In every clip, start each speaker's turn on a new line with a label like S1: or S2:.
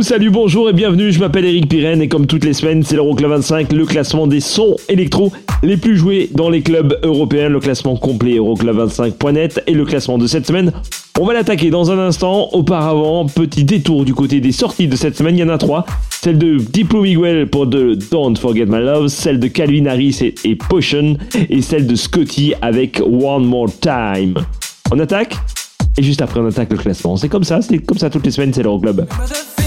S1: Salut, bonjour et bienvenue, je m'appelle Eric Pirenne et comme toutes les semaines, c'est l'Euroclub 25, le classement des sons électro les plus joués dans les clubs européens, le classement complet Euroclub25.net et le classement de cette semaine. On va l'attaquer dans un instant. Auparavant, petit détour du côté des sorties de cette semaine, il y en a trois. Celle de Diplo Miguel pour de Don't Forget My Love, celle de Calvin Harris et, Potion et celle de Scotty avec One More Time. On attaque et juste après on attaque le classement. C'est comme ça, c'est comme ça toutes les semaines, c'est l'Euroclub.
S2: The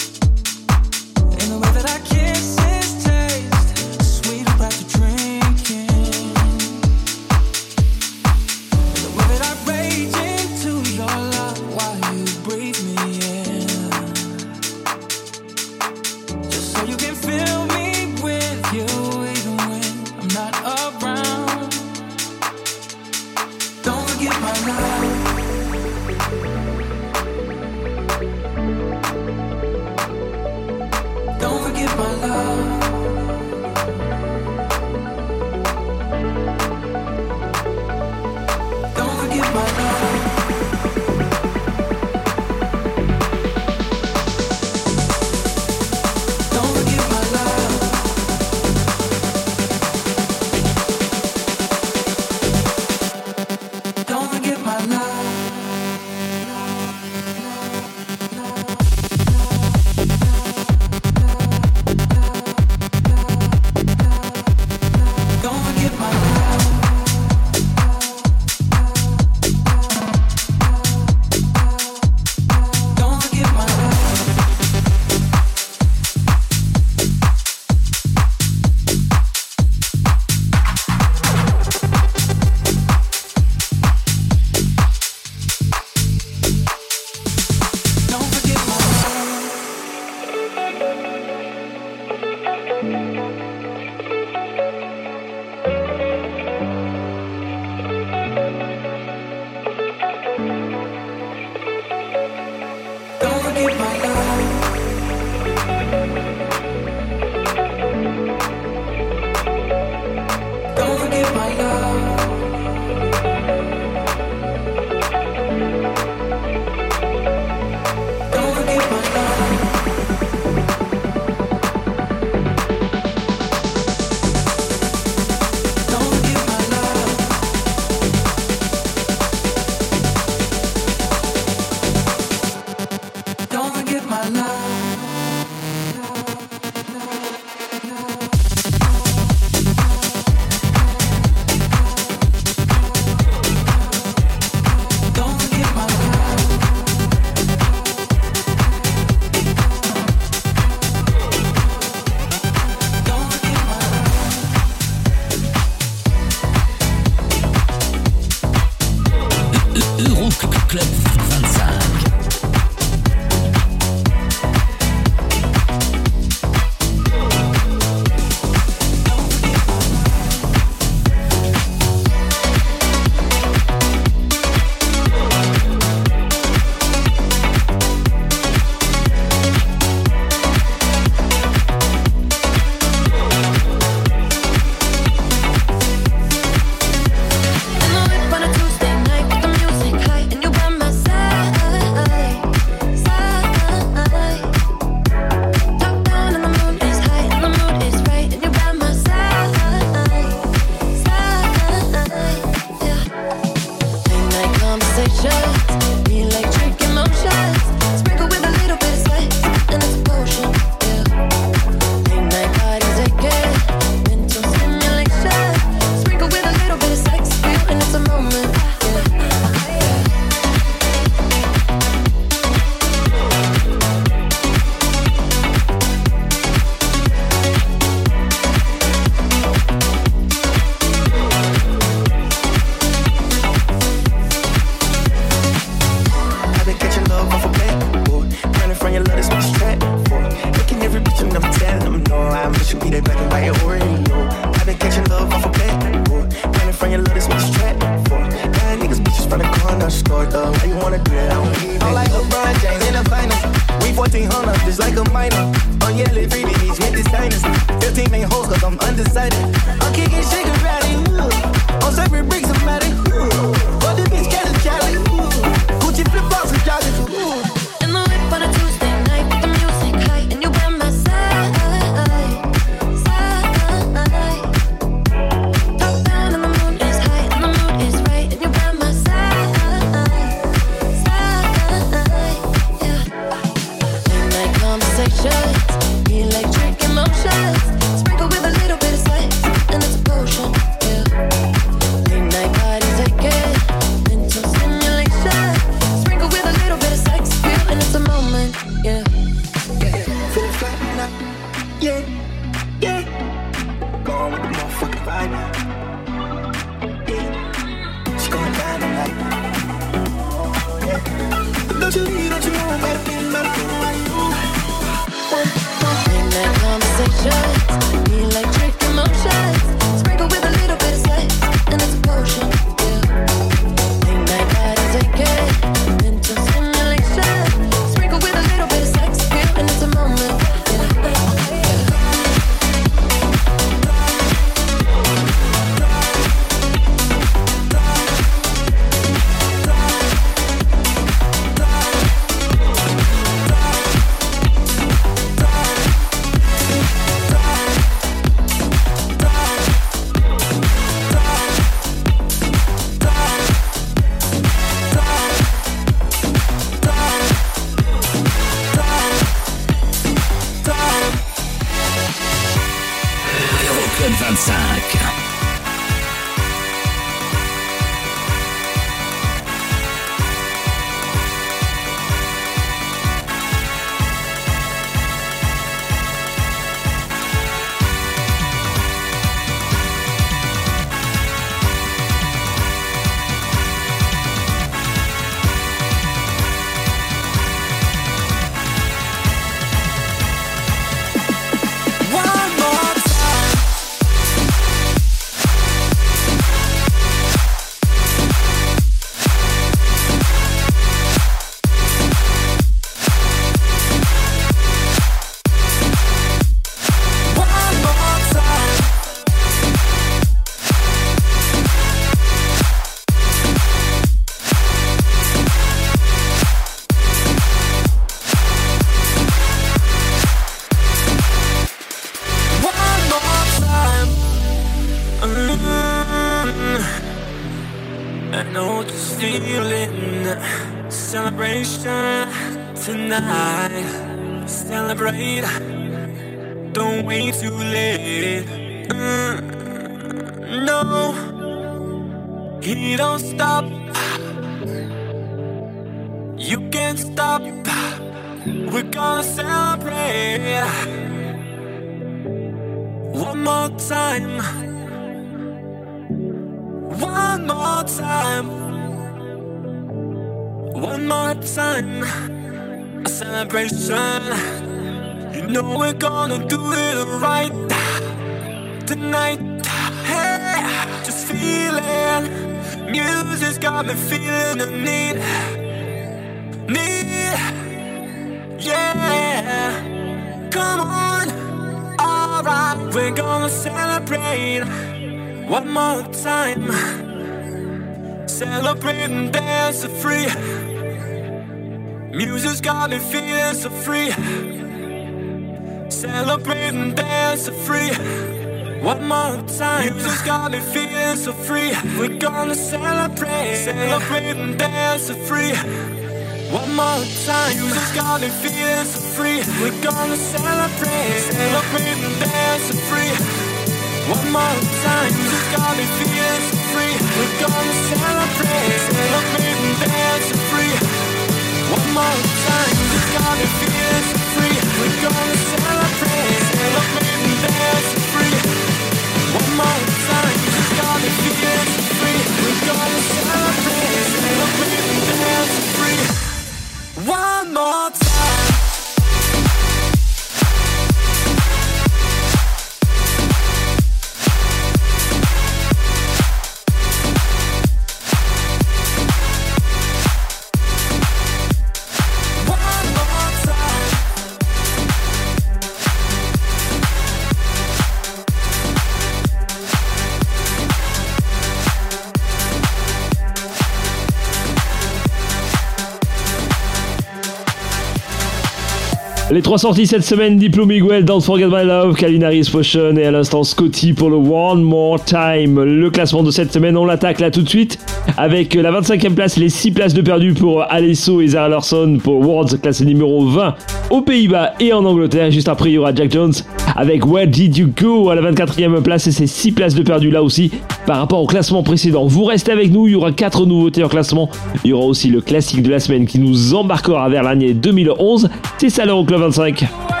S1: Les trois sorties cette semaine, Diplo Miguel, Don't Forget My Love, Calvin Harris Potion et à l'instant Scotty pour le One More Time. Le classement de cette semaine, on l'attaque là tout de suite avec la 25e place, les 6 places de perdu pour Alesso et Zara Larson pour Worlds, classé numéro 20 aux Pays-Bas et en Angleterre. Juste après, il y aura Jack Jones avec Where Did You Go à la 24e place et ses 6 places de perdu là aussi par rapport au classement précédent. Vous restez avec nous, il y aura 4 nouveautés en classement. Il y aura aussi le classique de la semaine qui nous embarquera vers l'année 2011. C'est ça l'Euroclub 25.
S3: You're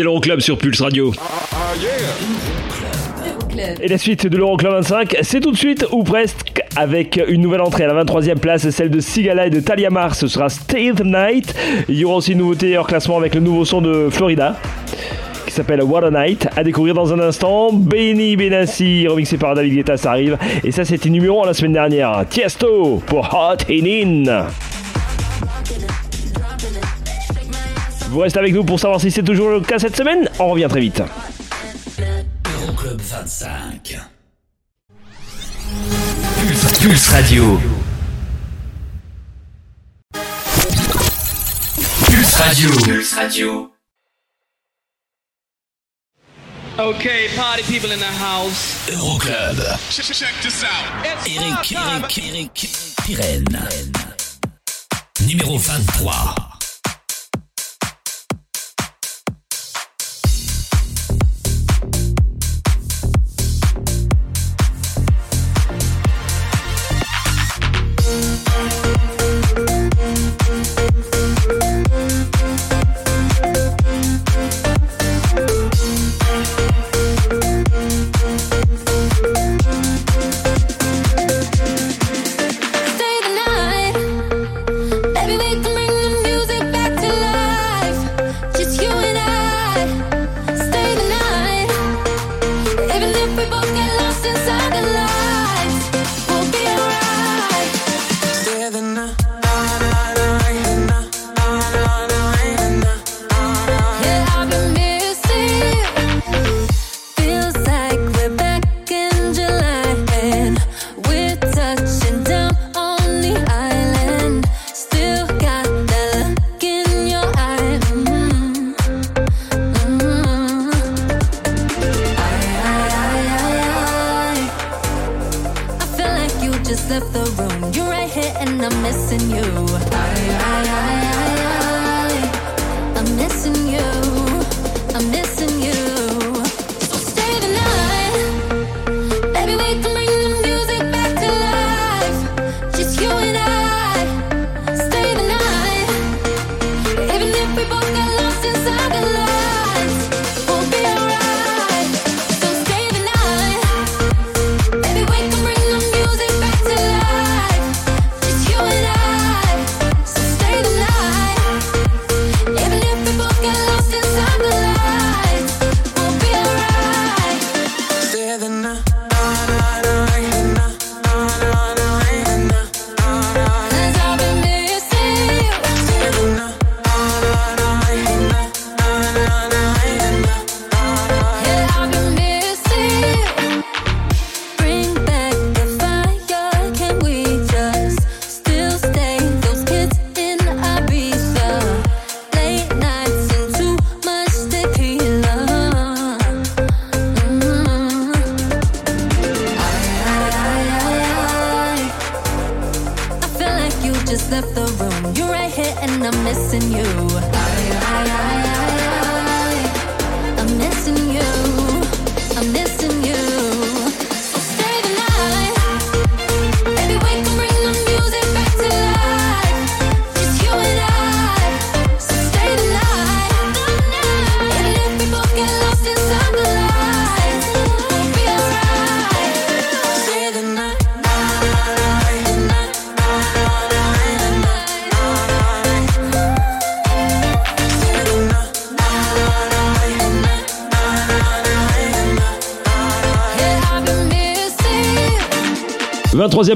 S1: C'est l'Euroclub sur Pulse Radio. Et la suite de l'Euroclub 25, c'est tout de suite ou presque avec une nouvelle entrée à la 23e place, celle de Sigala et de Talia Mars. Ce sera Stay the Night. Il y aura aussi une nouveauté hors classement avec le nouveau son de Florida qui s'appelle What a Night, à découvrir dans un instant. Benny Benassi, remixé par David Guetta, ça arrive. Et ça, c'était numéro 1 la semaine dernière. Tiesto pour Hot and In. Vous restez avec nous pour savoir si c'est toujours le cas cette semaine. On revient très vite.
S4: Euroclub 25. Pulse, Radio. Pulse Radio. Pulse Radio.
S3: Party people in the house.
S4: Euroclub.
S5: Check, check
S3: this.
S4: Eric, Eric, Eric, Pirenne. Numéro 23.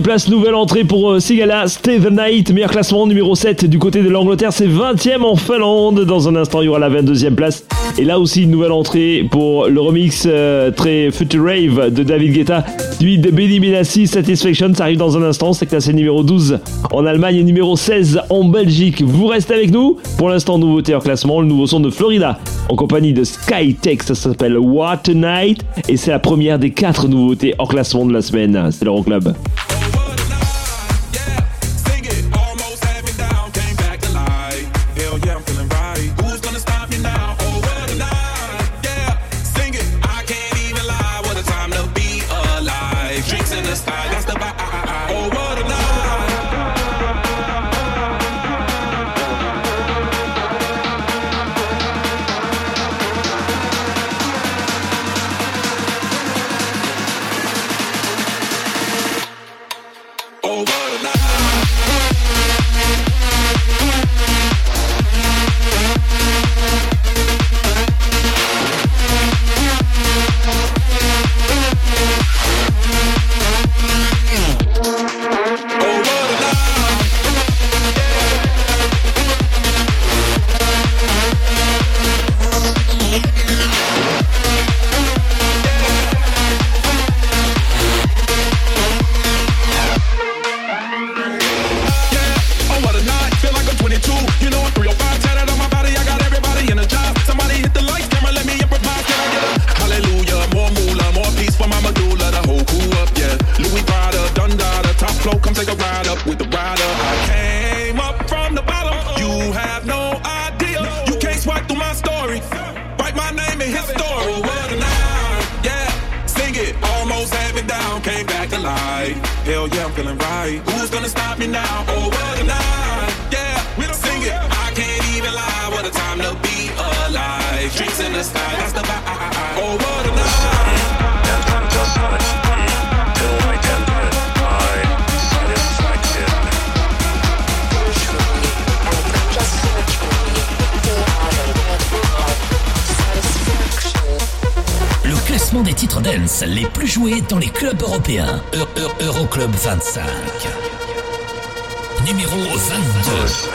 S1: place, nouvelle entrée pour euh, Sigala, Steve Knight, meilleur classement numéro 7 du côté de l'Angleterre, c'est 20e en Finlande. Dans un instant, il y aura la 22e place. Et là aussi, une nouvelle entrée pour le remix euh, très Future Rave de David Guetta, lui de Benny Benassi, Satisfaction, ça arrive dans un instant, c'est classé numéro 12 en Allemagne et numéro 16 en Belgique. Vous restez avec nous Pour l'instant, nouveauté en classement, le nouveau son de Florida en compagnie de Skytech. ça s'appelle What a Night et c'est la première des quatre nouveautés hors classement de la semaine. C'est l'Euroclub.
S4: Des titres dance les plus joués dans les clubs européens. Eu- Eu- Euroclub 25. Numéro 22.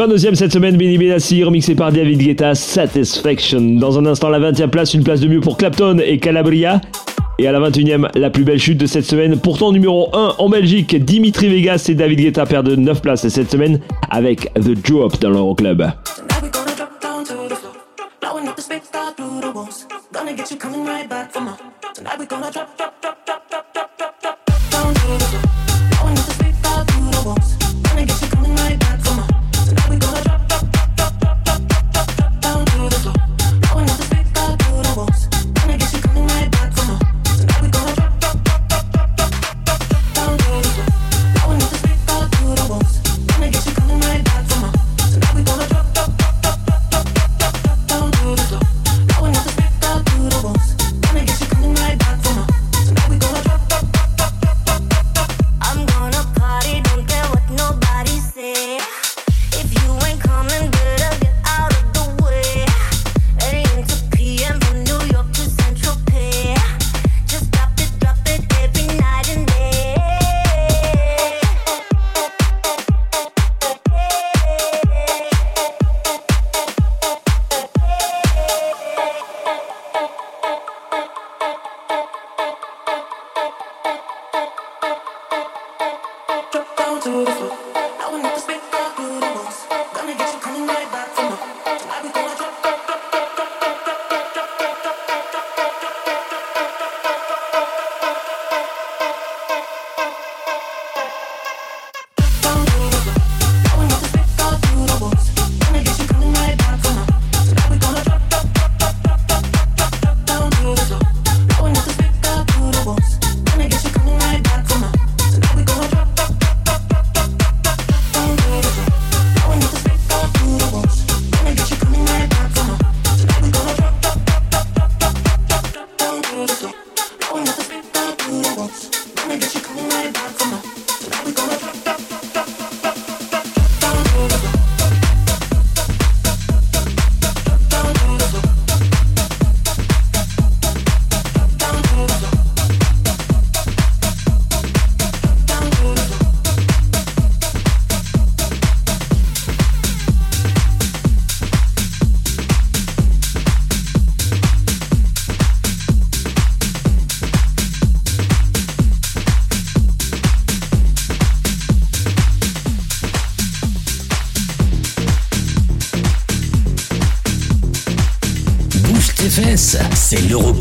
S1: 22e cette semaine, Benny Benassi, remixé par David Guetta, Satisfaction. Dans un instant, la 20e place, une place de mieux pour Clapton et Calabria. Et à la 21e, la plus belle chute de cette semaine. Pourtant, numéro 1 en Belgique, Dimitri Vegas et David Guetta perdent 9 places cette semaine avec The Drop dans l'Euroclub.
S2: Gonna get you coming right back. Tonight we gonna drop, drop, drop, drop,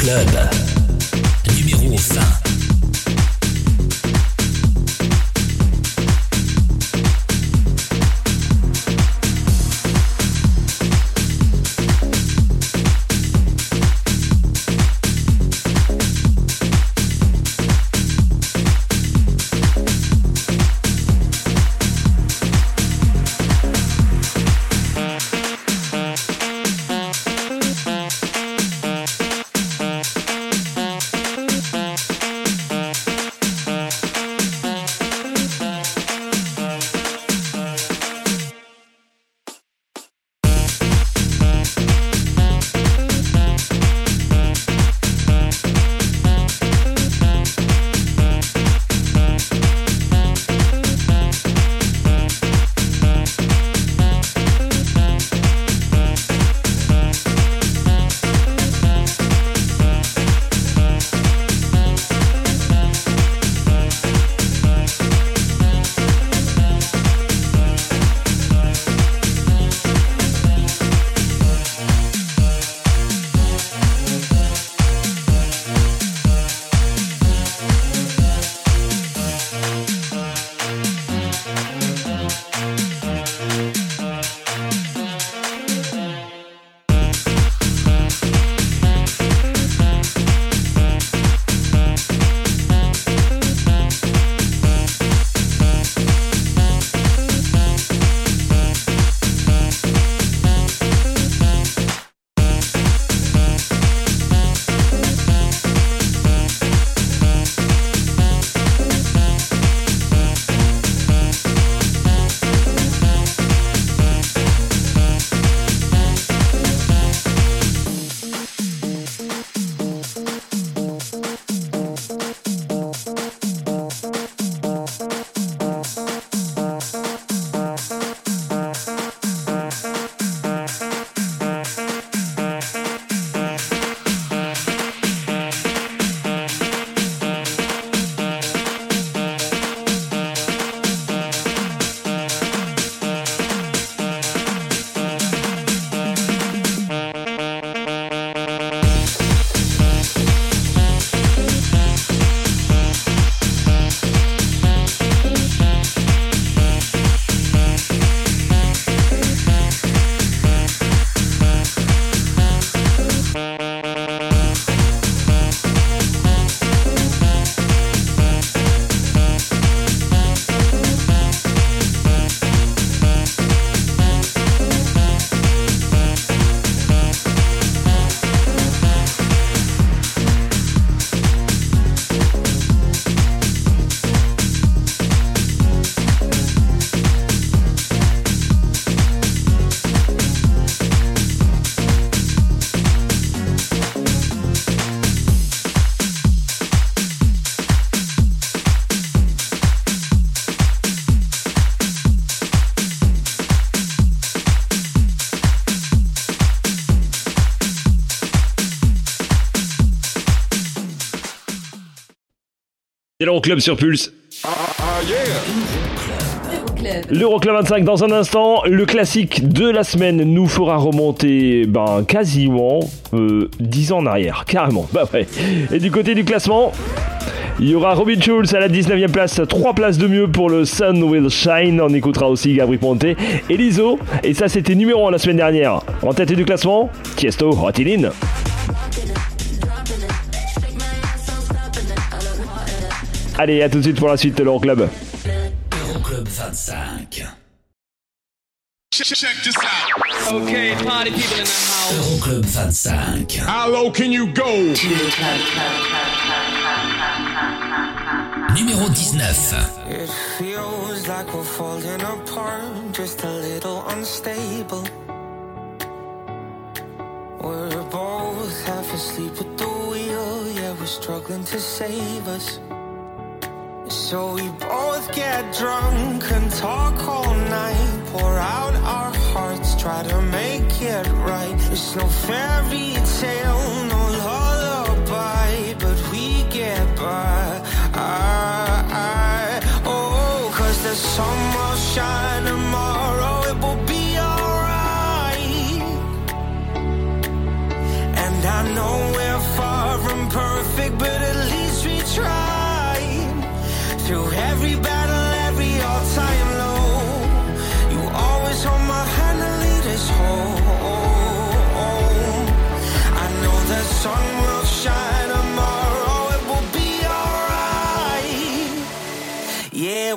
S4: c'est l'Euroclub
S1: sur Pulse. L'Euroclub 25 dans un instant, le classique de la semaine nous fera remonter ben quasiment euh, 10 ans en arrière, carrément. Bah ouais. Et du côté du classement, il y aura Robin Schulz à la 19e place, 3 places de mieux pour le Sun Will Shine. On écoutera aussi Gabri Ponte et Lizo. Et ça c'était numéro 1 la semaine dernière. En tête du classement, Tiesto, Rotilin. Allez, à tout de suite pour la suite de l'Euroclub.
S4: Euroclub 25.
S5: Check, check this out.
S3: Okay, party people in the house.
S4: Euroclub 25.
S5: How low can you go?
S4: Numéro 19.
S6: It feels like we're falling apart, just a little unstable. We're both half asleep at the wheel, yeah, we're struggling to save us. So we both get drunk and talk all night, pour out our hearts, try to make it right. It's no fairy tale, no lullaby, but we get by. I, I, oh, cause the sun will shine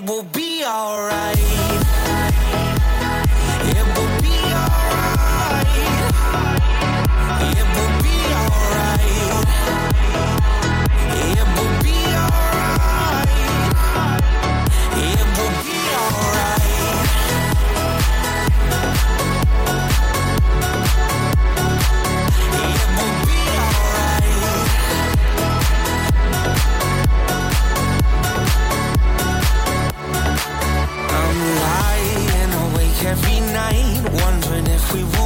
S6: will be alright. Night, wondering if we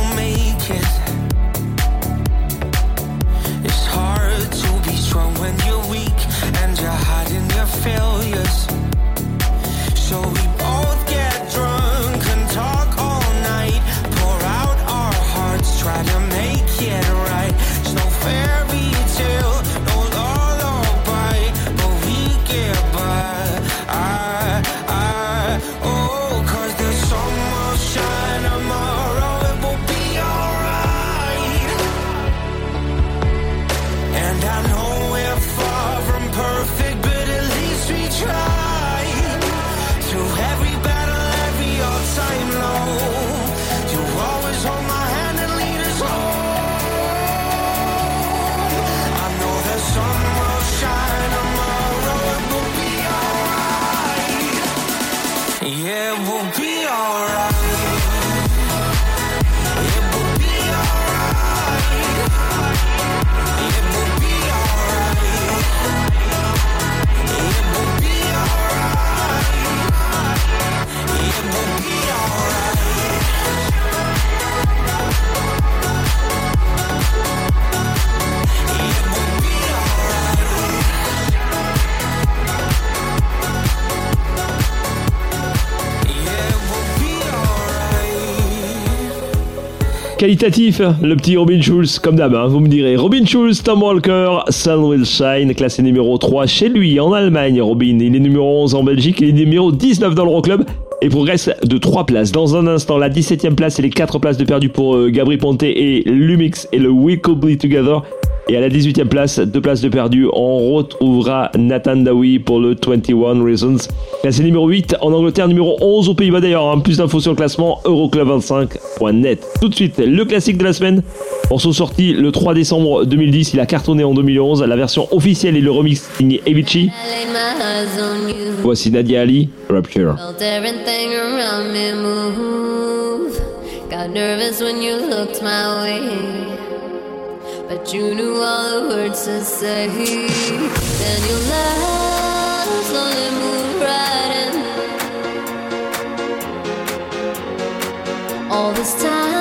S1: Qualitatif, le petit Robin Schulz, comme d'hab, hein, vous me direz. Robin Schulz, Tom Walker, Sun Will Shine, classé numéro 3 chez lui en Allemagne. Robin, il est numéro 11 en Belgique, il est numéro 19 dans l'Euroclub et progresse de 3 places. Dans un instant, la 17e place et les 4 places de perdu pour euh, Gabri et Lumix et le We Could Be Together. Et à la 18e place, deux places de perdu, on retrouvera Nathan Dawi pour le 21 Reasons. Classé numéro 8 en Angleterre, numéro 11 aux Pays-Bas d'ailleurs. hein. Plus d'infos sur le classement euroclub25.net. Tout de suite, le classique de la semaine. Morceau sorti le 3 décembre 2010, il a cartonné en 2011. La version officielle et le remix signé Avicii.
S7: I laid my eyes on you.
S1: Voici Nadia Ali, Rapture.
S7: But you knew all the words to say. Then your love slowly moved right in. All this time,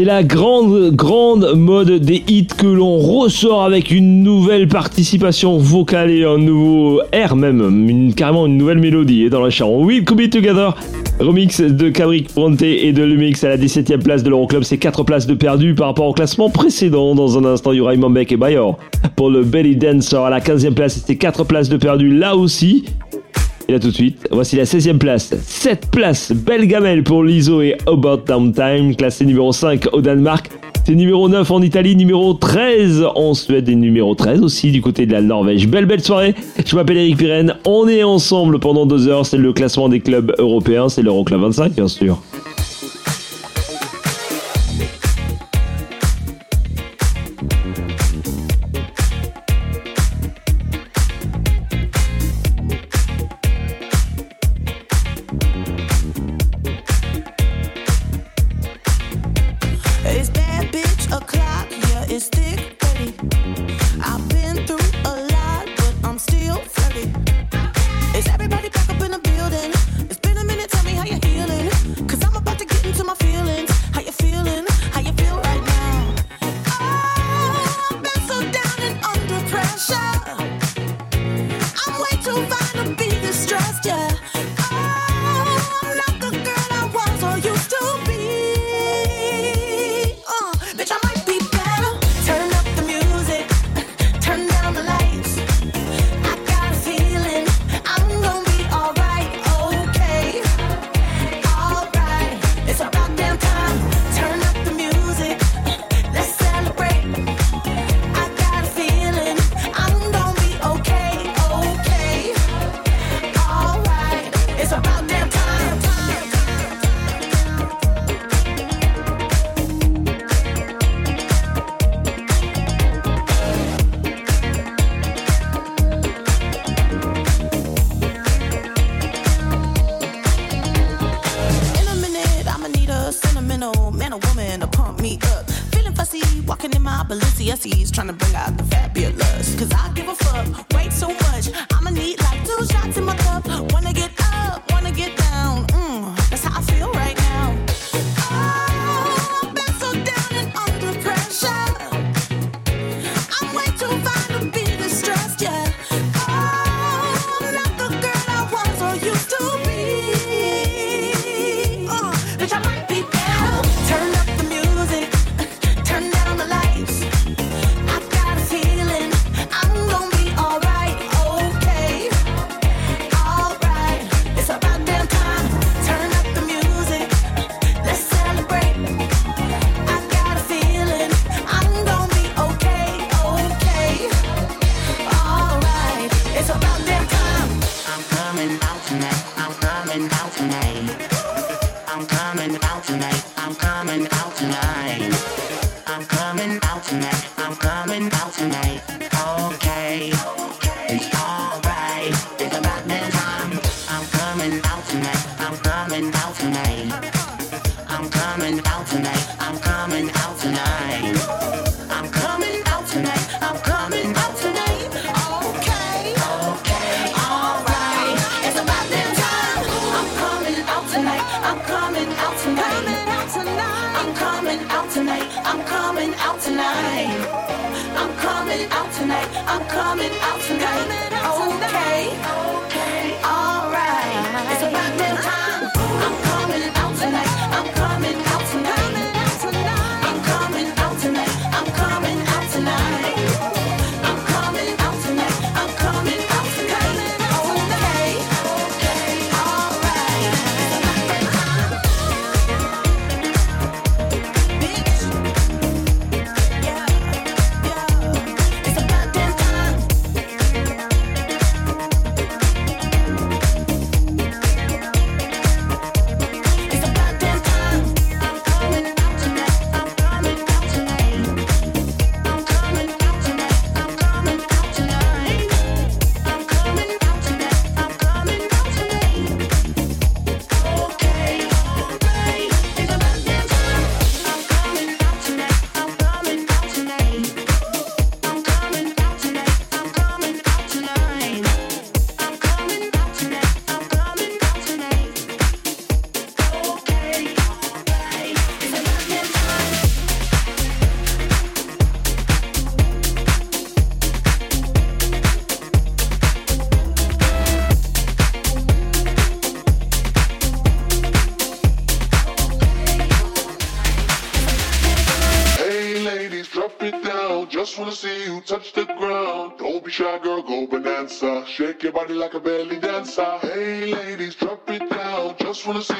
S4: c'est
S8: la grande, grande mode des hits que l'on ressort avec une nouvelle participation vocale et un nouveau air même, carrément une nouvelle mélodie. Eh, dans la chanson We'll Come It Together, remix de Cabric Ponte et de Lumix à la 17ème place de l'Euroclub, c'est 4 places de perdu par rapport au classement précédent. Dans un instant, il y aura et Bayor. Pour le Belly Dancer à la 15ème place, c'était 4 places de perdu là aussi. Et là tout de suite, voici la 16e place. 7 places, belle gamelle pour l'ISO et About Downtime, classé numéro 5 au Danemark. C'est numéro 9 en Italie, numéro 13 en Suède et numéro 13 aussi du côté de la Norvège. Belle belle soirée, je m'appelle Eric Pirenne, on est ensemble pendant deux heures, c'est le classement des clubs européens, c'est l'Euroclub 25 bien sûr.
S9: I'm
S8: coming out tonight. I'm coming out tonight. I'm coming out tonight. I'm coming out tonight. I'm coming out tonight. Okay.
S10: body like a belly dancer. Hey ladies, drop it down, just wanna see.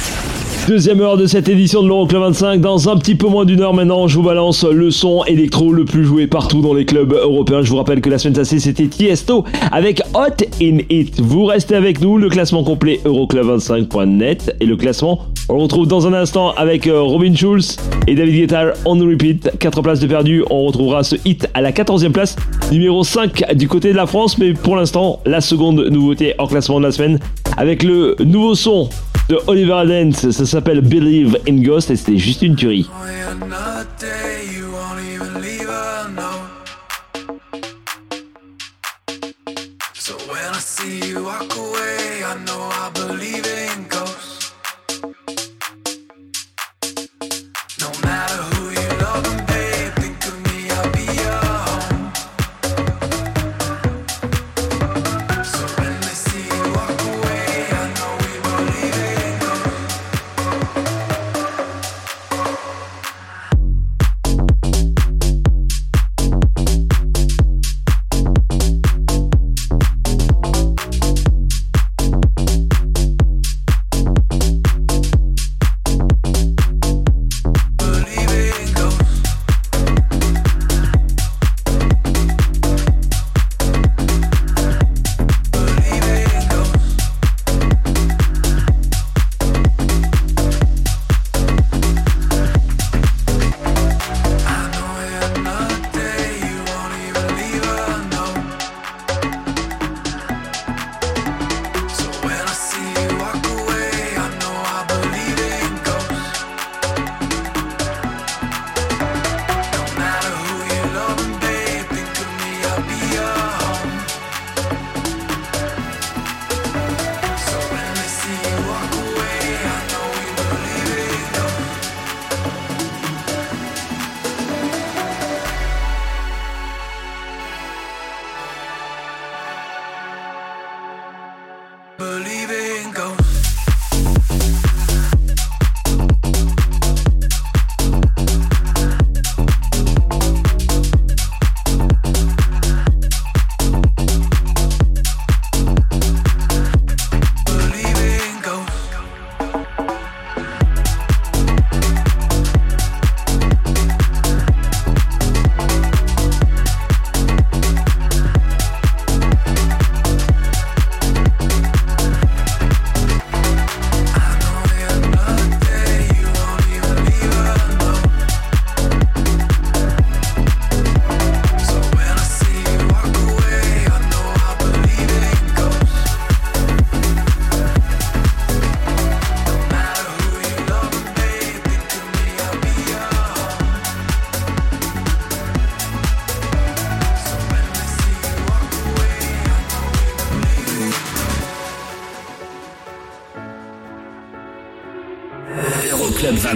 S11: Deuxième heure de cette édition de l'Euroclub 25. Dans un petit peu moins d'une heure maintenant, je vous balance le son électro le plus joué partout dans les clubs européens. Je vous rappelle que la semaine passée, c'était Tiesto avec Hot in It. Vous restez avec nous, le classement complet Euroclub25.net et le classement, on le retrouve dans un instant avec euh, Robin Schulz et David Guetta on repeat. 4 places de perdu. On retrouvera ce hit à la 14e place, numéro 5 du côté de la France. Mais pour l'instant, la seconde nouveauté hors classement de la semaine avec le nouveau son de Oliver Dance. Ça s'appelle Believe in Ghost et c'était juste une tuerie.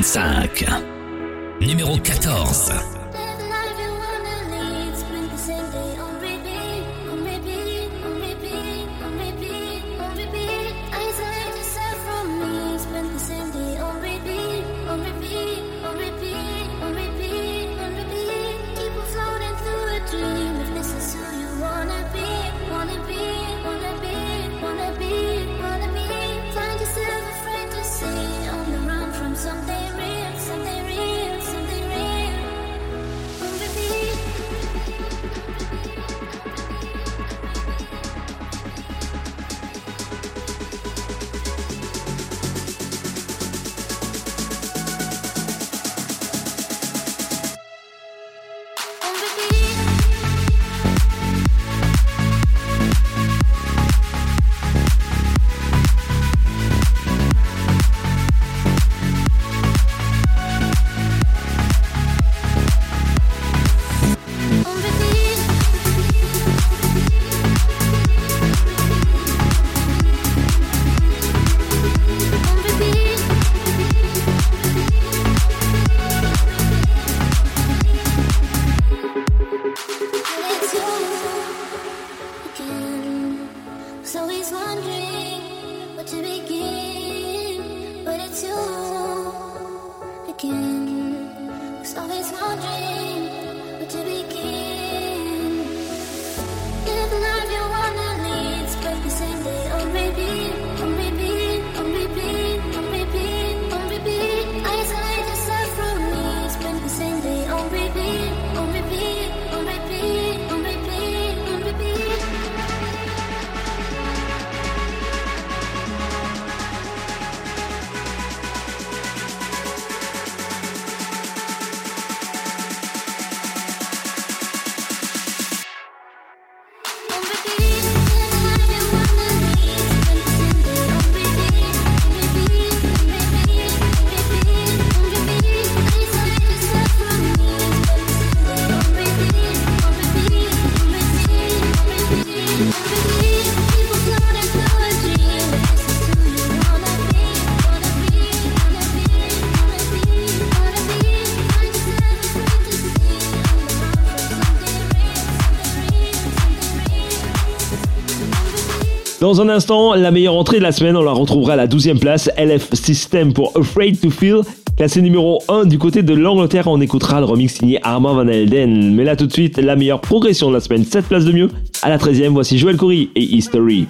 S12: 25. Numéro 14.
S2: Dans un instant, la meilleure entrée de la semaine, on la retrouvera à la 12e place, LF System pour Afraid to Feel. Classé numéro 1 du côté de l'Angleterre, on écoutera le remix signé Armand Van Helden. Mais là tout de suite, la meilleure progression de la semaine, 7 places de mieux. À la 13e, voici Joël Coury et History.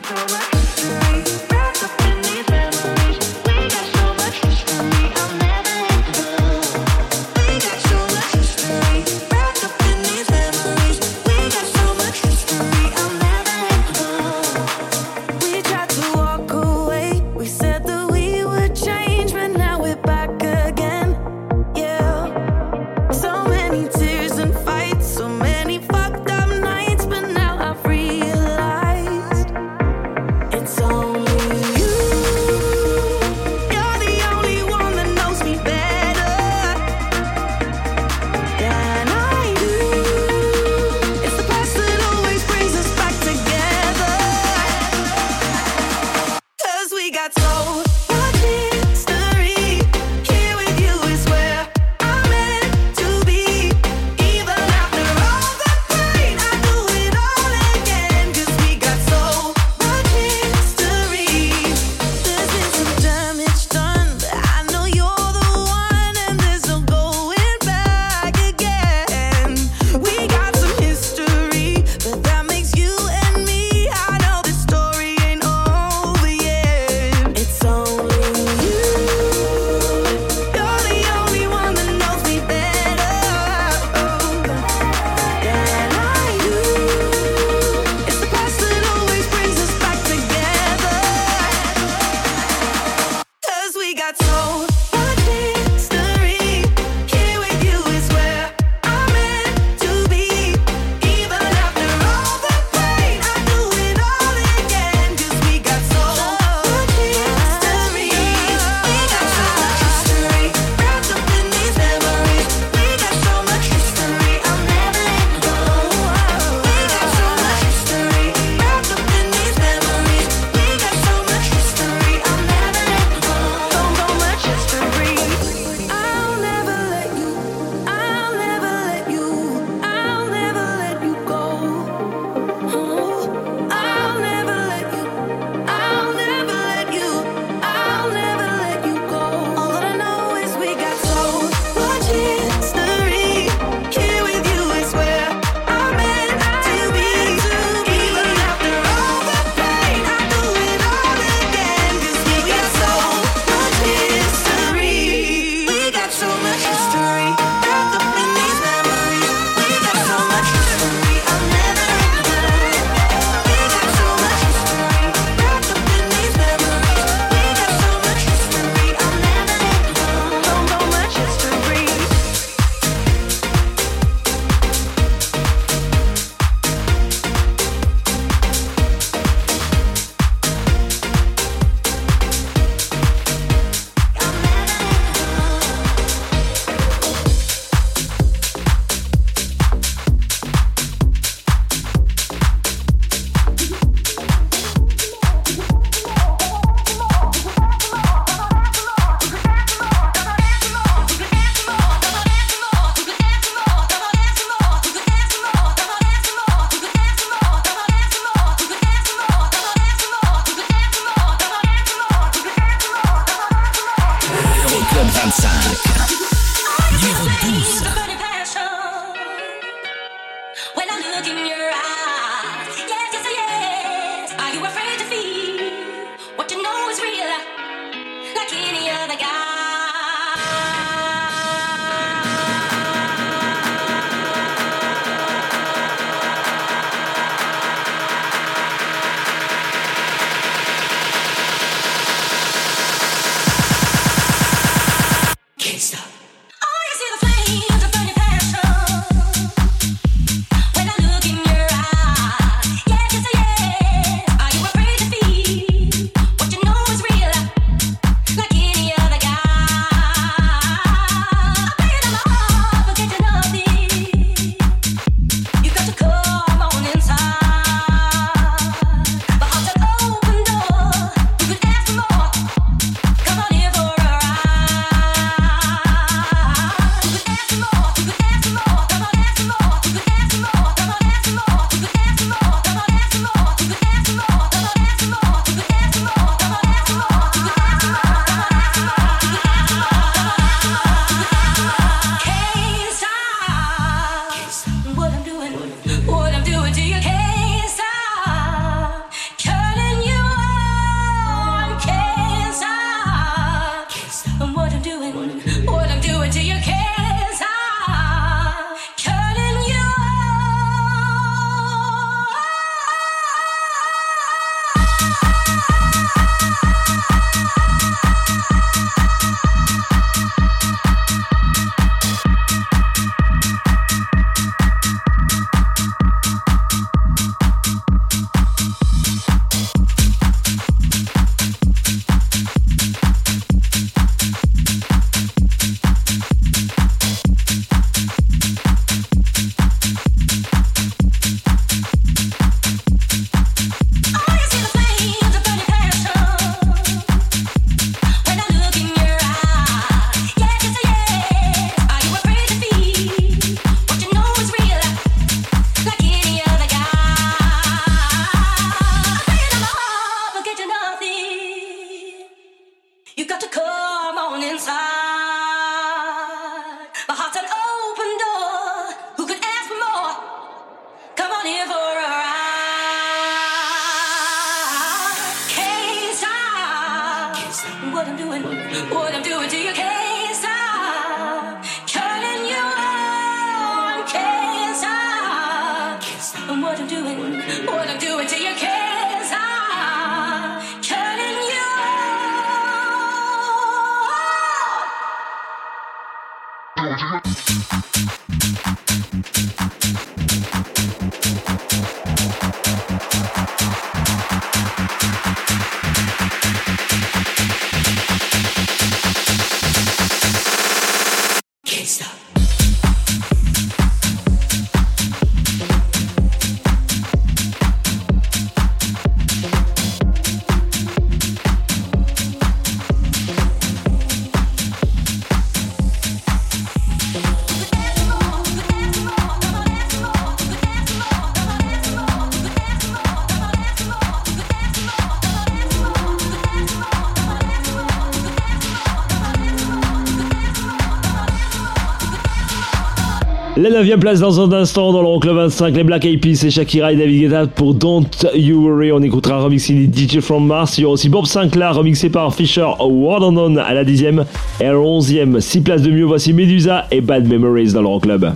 S1: 9ème place dans un instant dans l'oncle 25, les Black Eyed Peas et Shakira et David Guetta pour Don't You Worry. On écoutera un remix DJ From Mars. Il y aura aussi Bob Sinclair remixé par Fisher Ward on On à la 10ème et à la 11ème. 6 places de mieux, voici Medusa et Bad Memories dans l'Euroclub. club.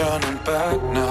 S11: turning back now.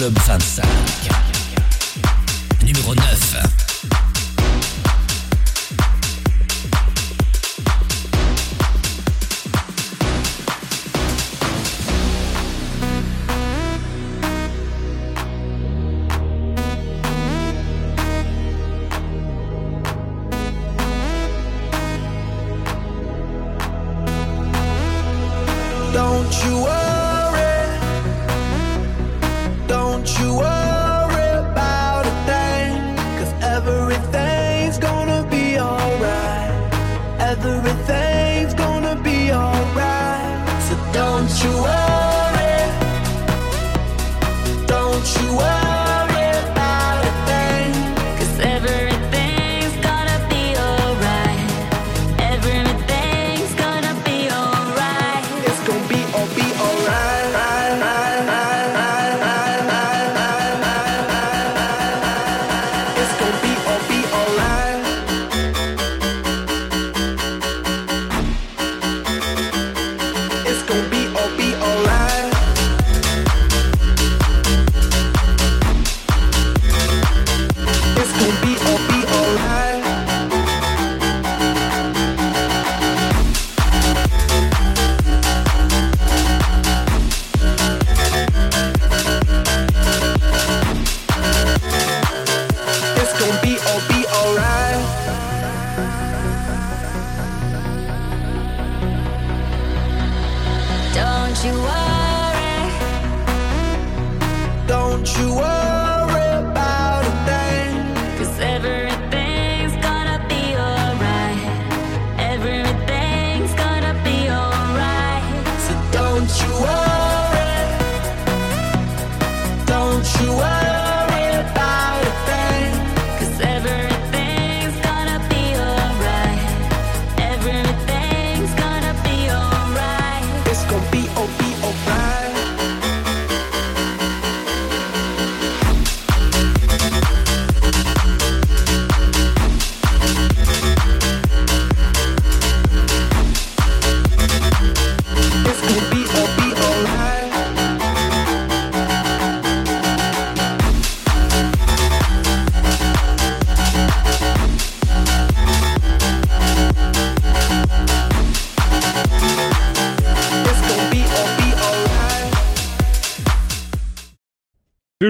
S4: Club
S13: 20.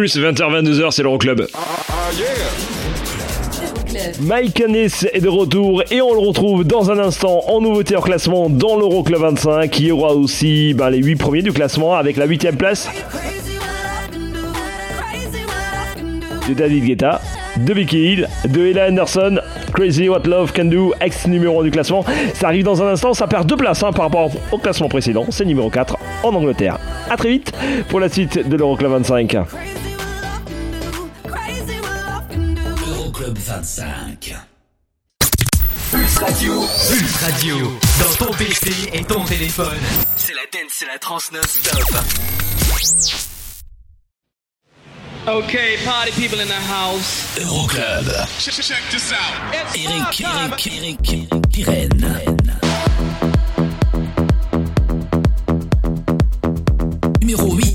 S1: Pulse, 20h-22h, c'est l'Euroclub. Mike Hannes est de retour et on le retrouve dans un instant en nouveauté en classement dans l'Euroclub 25. Il y aura aussi ben, les 8 premiers du classement avec la 8ème place de David Guetta, de Becky Hill, de Ella Anderson, Crazy What Love Can Do, ex numéro 1 du classement. Ça arrive dans un instant, ça perd deux places hein, par rapport au classement précédent. C'est numéro 4 en Angleterre. A très vite pour la suite de l'Euroclub 25.
S12: 25.
S14: Pulse Radio. Pulse Radio. Dans ton PC et ton téléphone. C'est la dance, c'est la trans non-stop.
S3: Okay, party people in the house.
S12: Euroclub.
S5: Check this out.
S12: Eric, Eric, Eric, Pirenne. Numéro 8.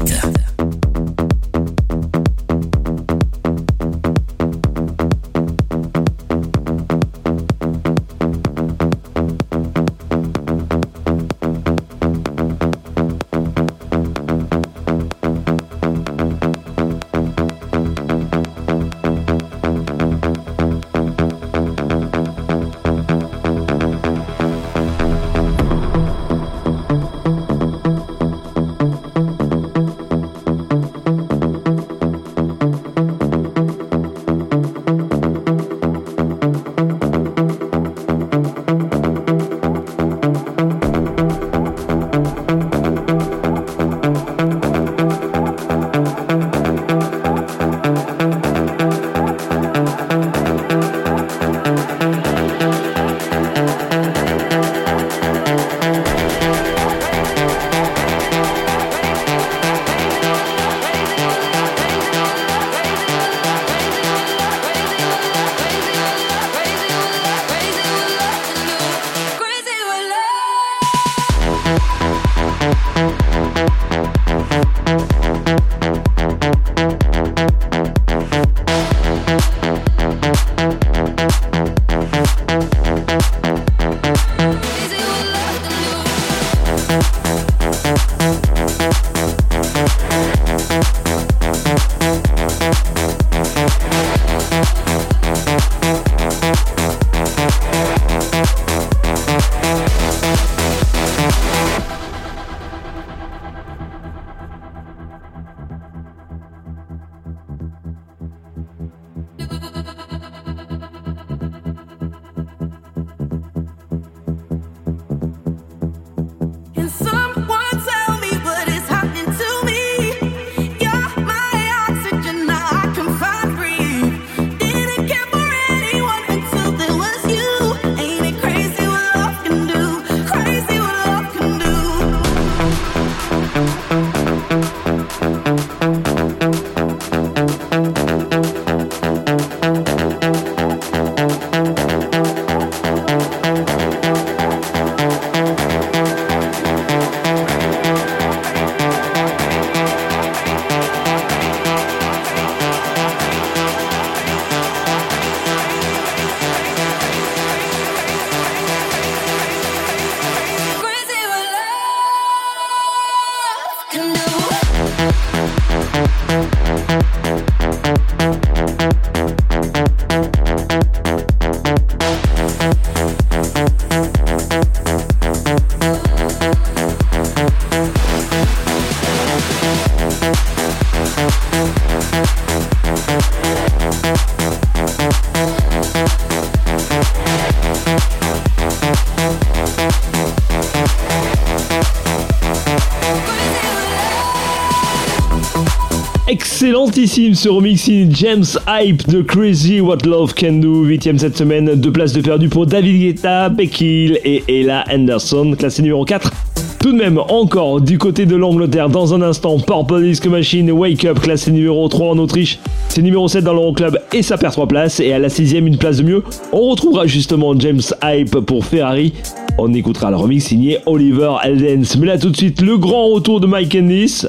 S1: Bellissime ce remixing James Hype de Crazy What Love Can Do, 8ème cette semaine, deux places de perdu pour David Guetta, Becky et Ella Anderson, classé numéro 4. Tout de même, encore du côté de l'Angleterre, dans un instant, Purple Disco Machine, Wake Up, classé numéro 3 en Autriche. C'est numéro 7 dans l'Euroclub et ça perd 3 places. Et à la 6ème, une place de mieux, on retrouvera justement James Hype pour Ferrari. On écoutera le remix signé Oliver Eldens. Mais là tout de suite, le grand retour de Mike Ennis,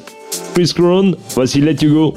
S1: Chris Crown. Voici Let You Go.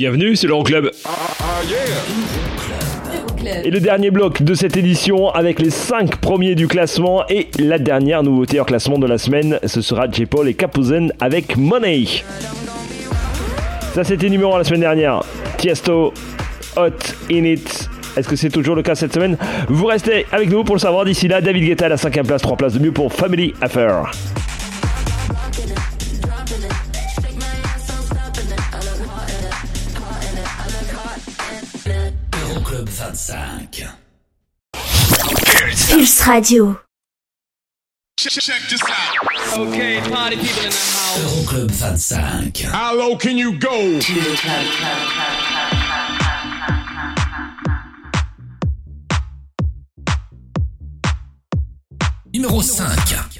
S1: Bienvenue sur l'Euroclub. Ah, ah. Et le dernier bloc de cette édition avec les 5 premiers du classement et la dernière nouveauté en classement de la semaine, ce sera j Paul et Capuzen avec Money. Ça c'était numéro 1 la semaine dernière. Tiesto, Hot In It. Est-ce que c'est toujours le cas cette semaine? Vous restez avec nous pour le savoir d'ici là. David Guetta à la 5 place, 3 places de mieux pour Family Affair.
S15: Radio.
S3: In the.
S4: Euroclub 25.
S5: How low can you go?
S4: Numéro 5.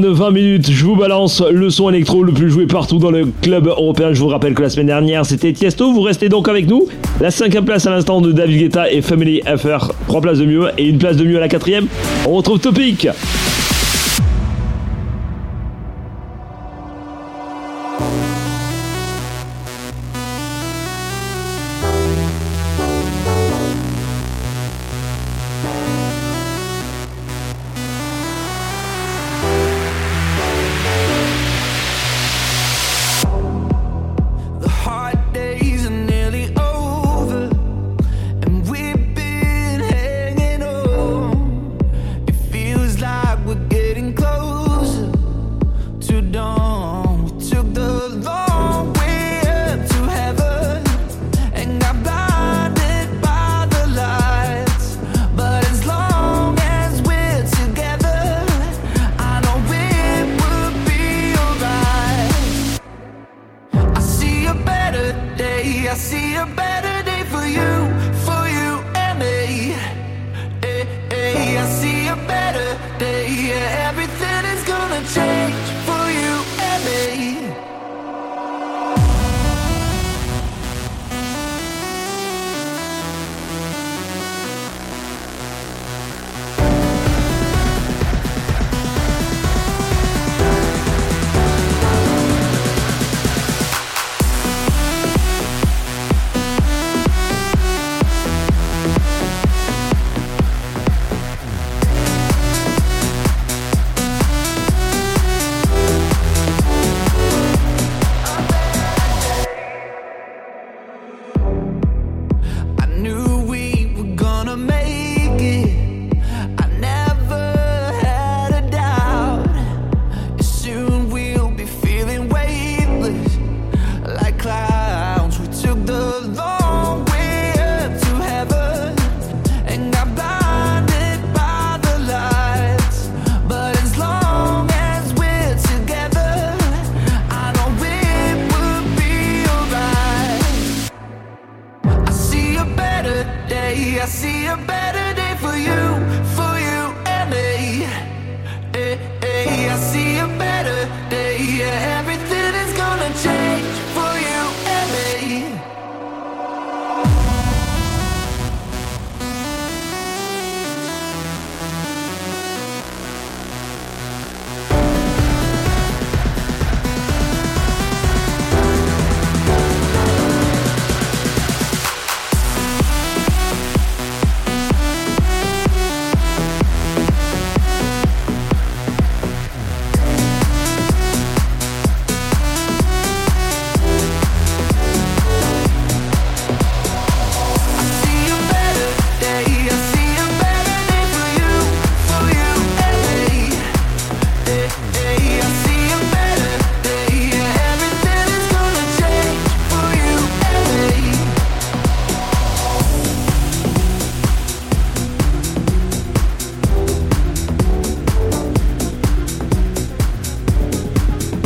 S1: de 20 minutes, je vous balance le son électro le plus joué partout dans le club européen. Je vous rappelle que la semaine dernière, c'était Tiesto. Vous restez donc avec nous. La cinquième place à l'instant de David Guetta et Family FR. Trois places de mieux et une place de mieux à la quatrième. On retrouve Topic.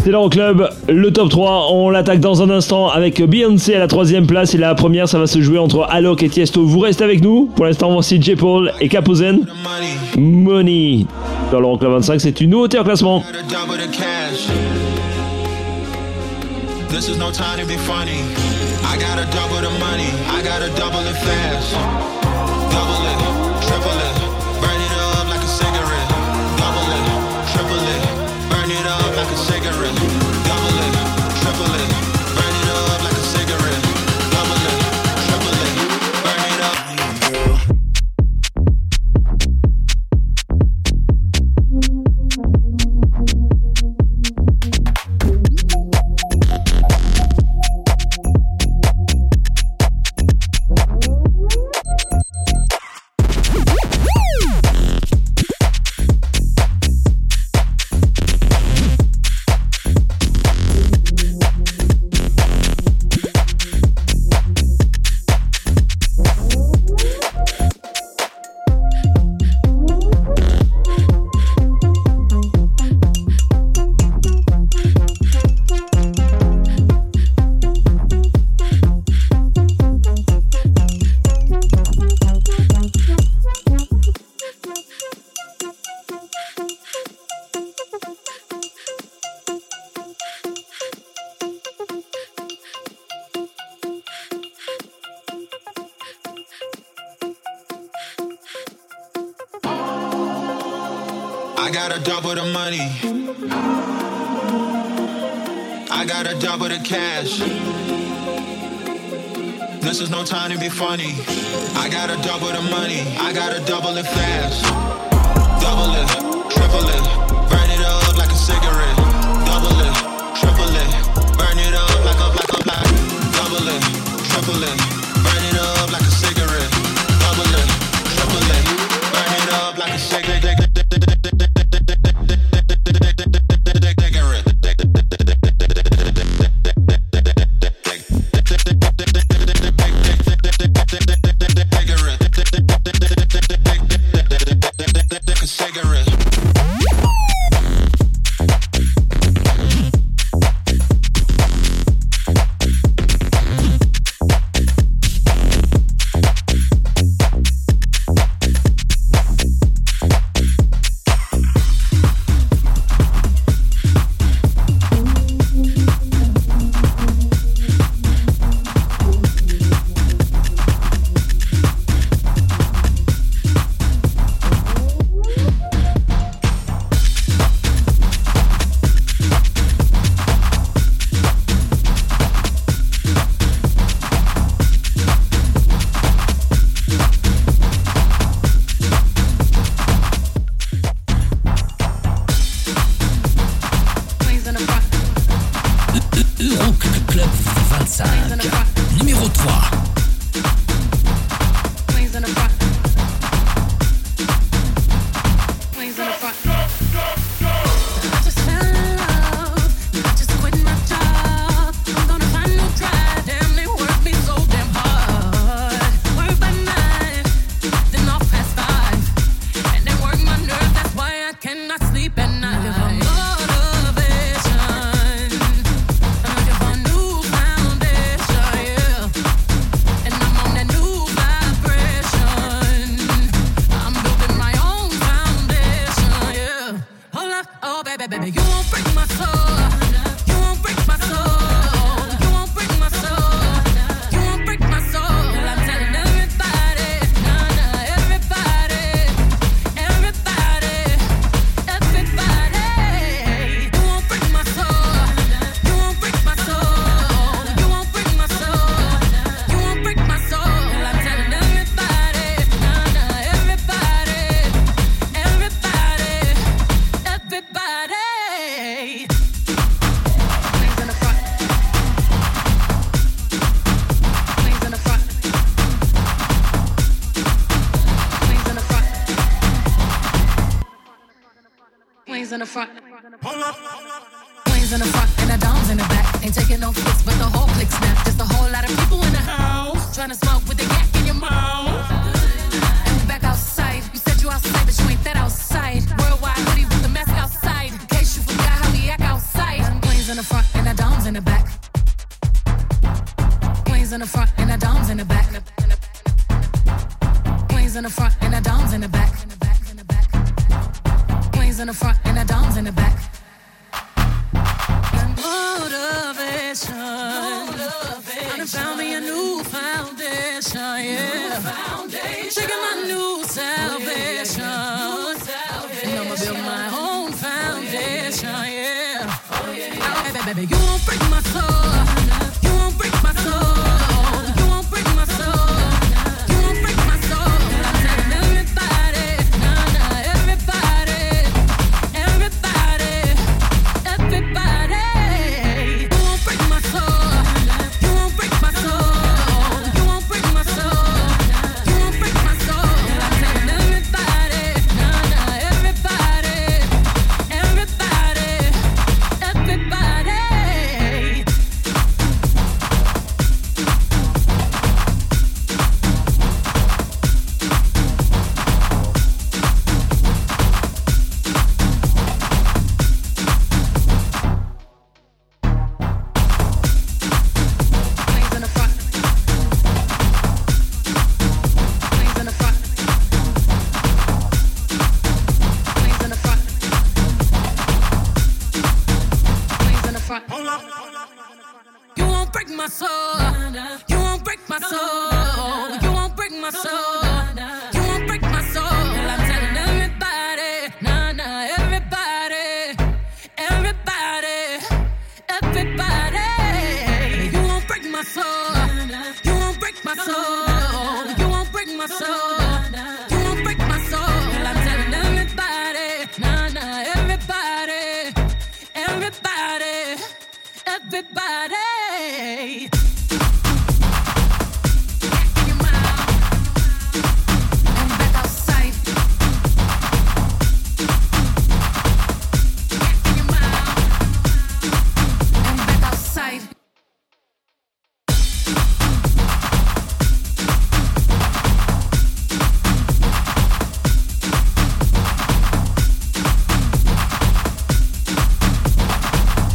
S1: C'est l'Euroclub, le top 3, on l'attaque dans un instant avec Beyoncé à la troisième place et la première ça va se jouer entre Alok et Tiesto. Vous restez avec nous, pour l'instant voici J. Paul et Capozen. Money. Dans l'Euroclub 25 c'est une nouveauté en classement.
S6: This is no time to be funny. Double it, triple it, like a cigarette. Double double the money. I gotta double the cash. This is no time to be funny. I gotta double the money. I gotta double it fast. Double it, triple it, burn it up like a cigarette. Double it, triple it, burn it up like a like a black. Double it, triple it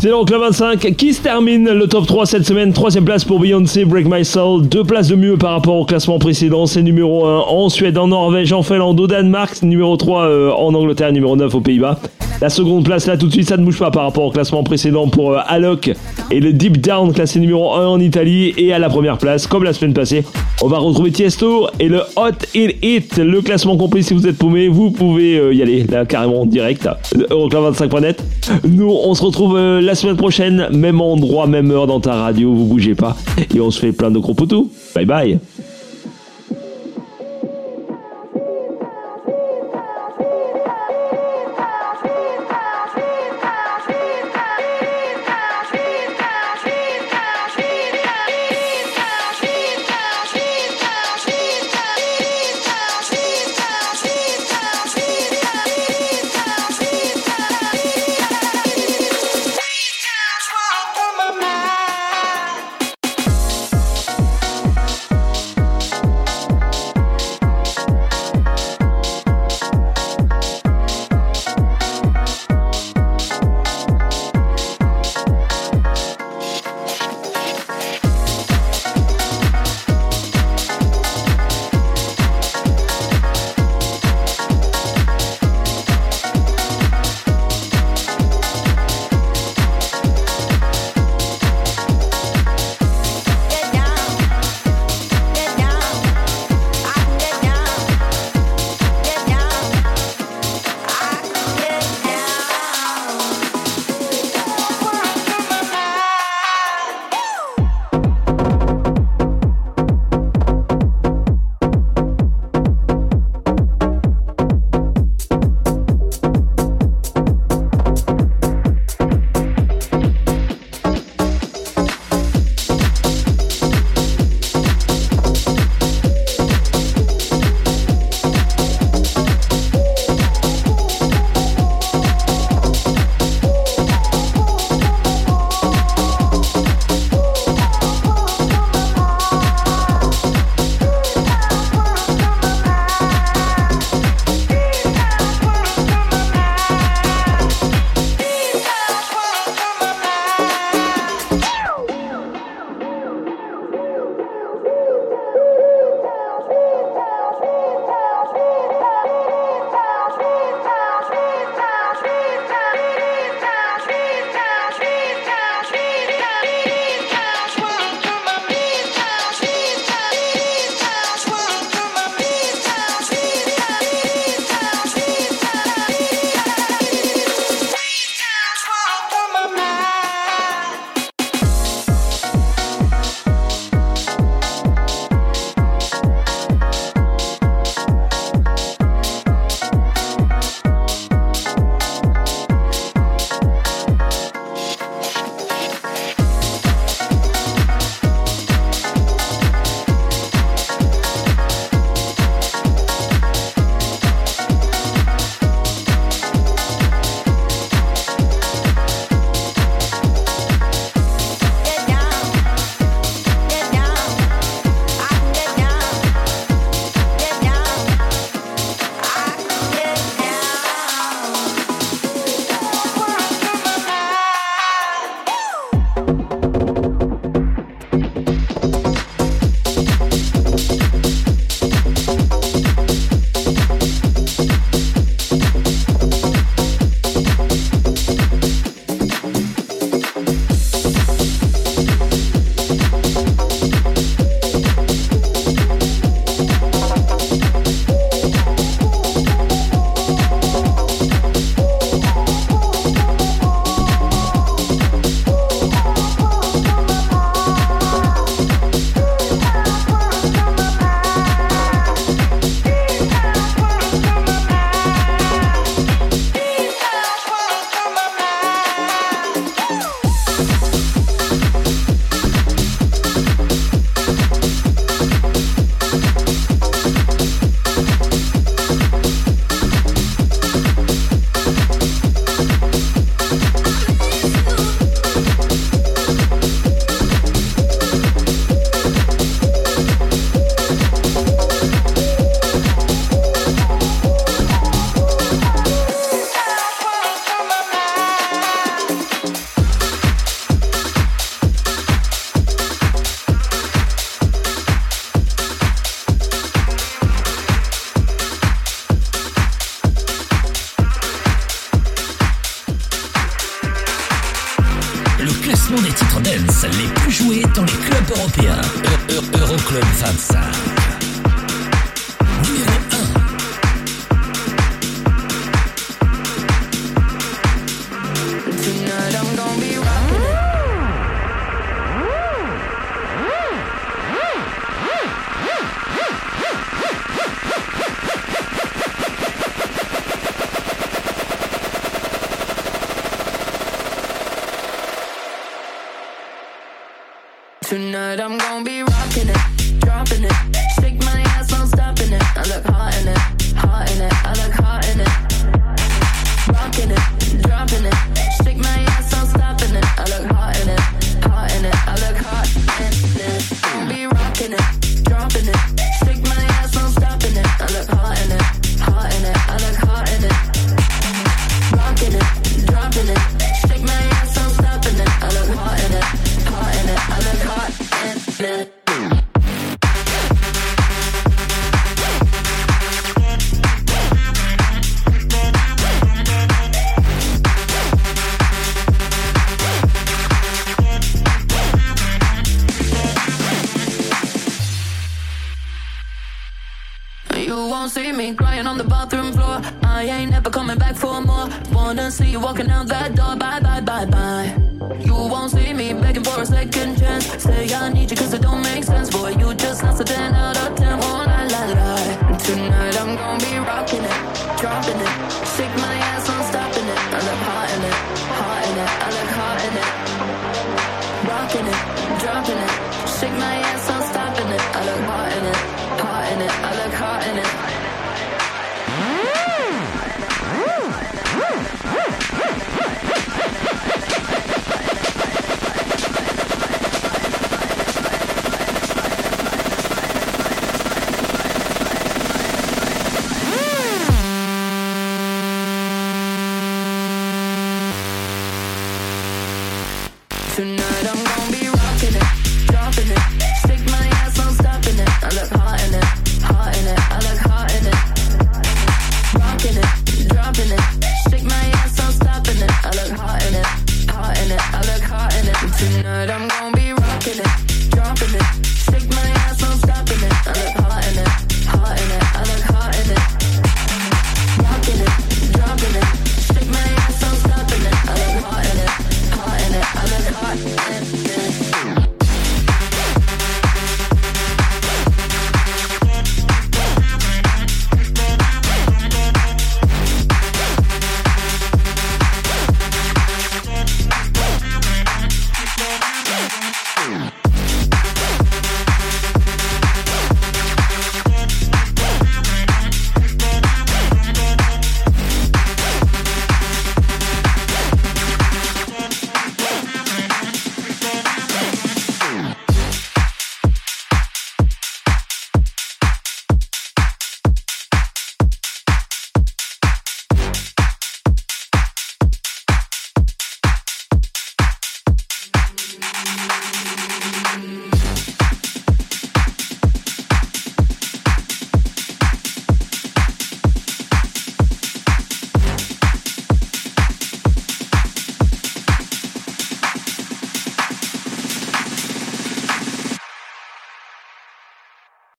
S1: C'est donc le 25 qui se termine le top 3 cette semaine. Troisième place pour Beyoncé, Break My Soul. Deux places de mieux par rapport au classement précédent. C'est numéro 1 en Suède, en Norvège, en Finlande, au Danemark. Numéro 3 euh, en Angleterre, numéro 9 aux Pays-Bas. La seconde place, là tout de suite, ça ne bouge pas par rapport au classement précédent pour euh, Alok et le Deep Down classé numéro 1 en Italie et à la première place, comme la semaine passée. On va retrouver Tiesto et le Hot It Hit, le classement complet. Si vous êtes paumé, vous pouvez euh, y aller là carrément en direct, hein, Euroclub25.net. Nous, on se retrouve euh, la semaine prochaine, même endroit, même heure dans ta radio, vous bougez pas. Et on se fait plein de gros poutous. Bye bye.
S4: classement des titres dance les plus joués dans les clubs européens. Euh, euh, Euroclub
S16: -Euro 25.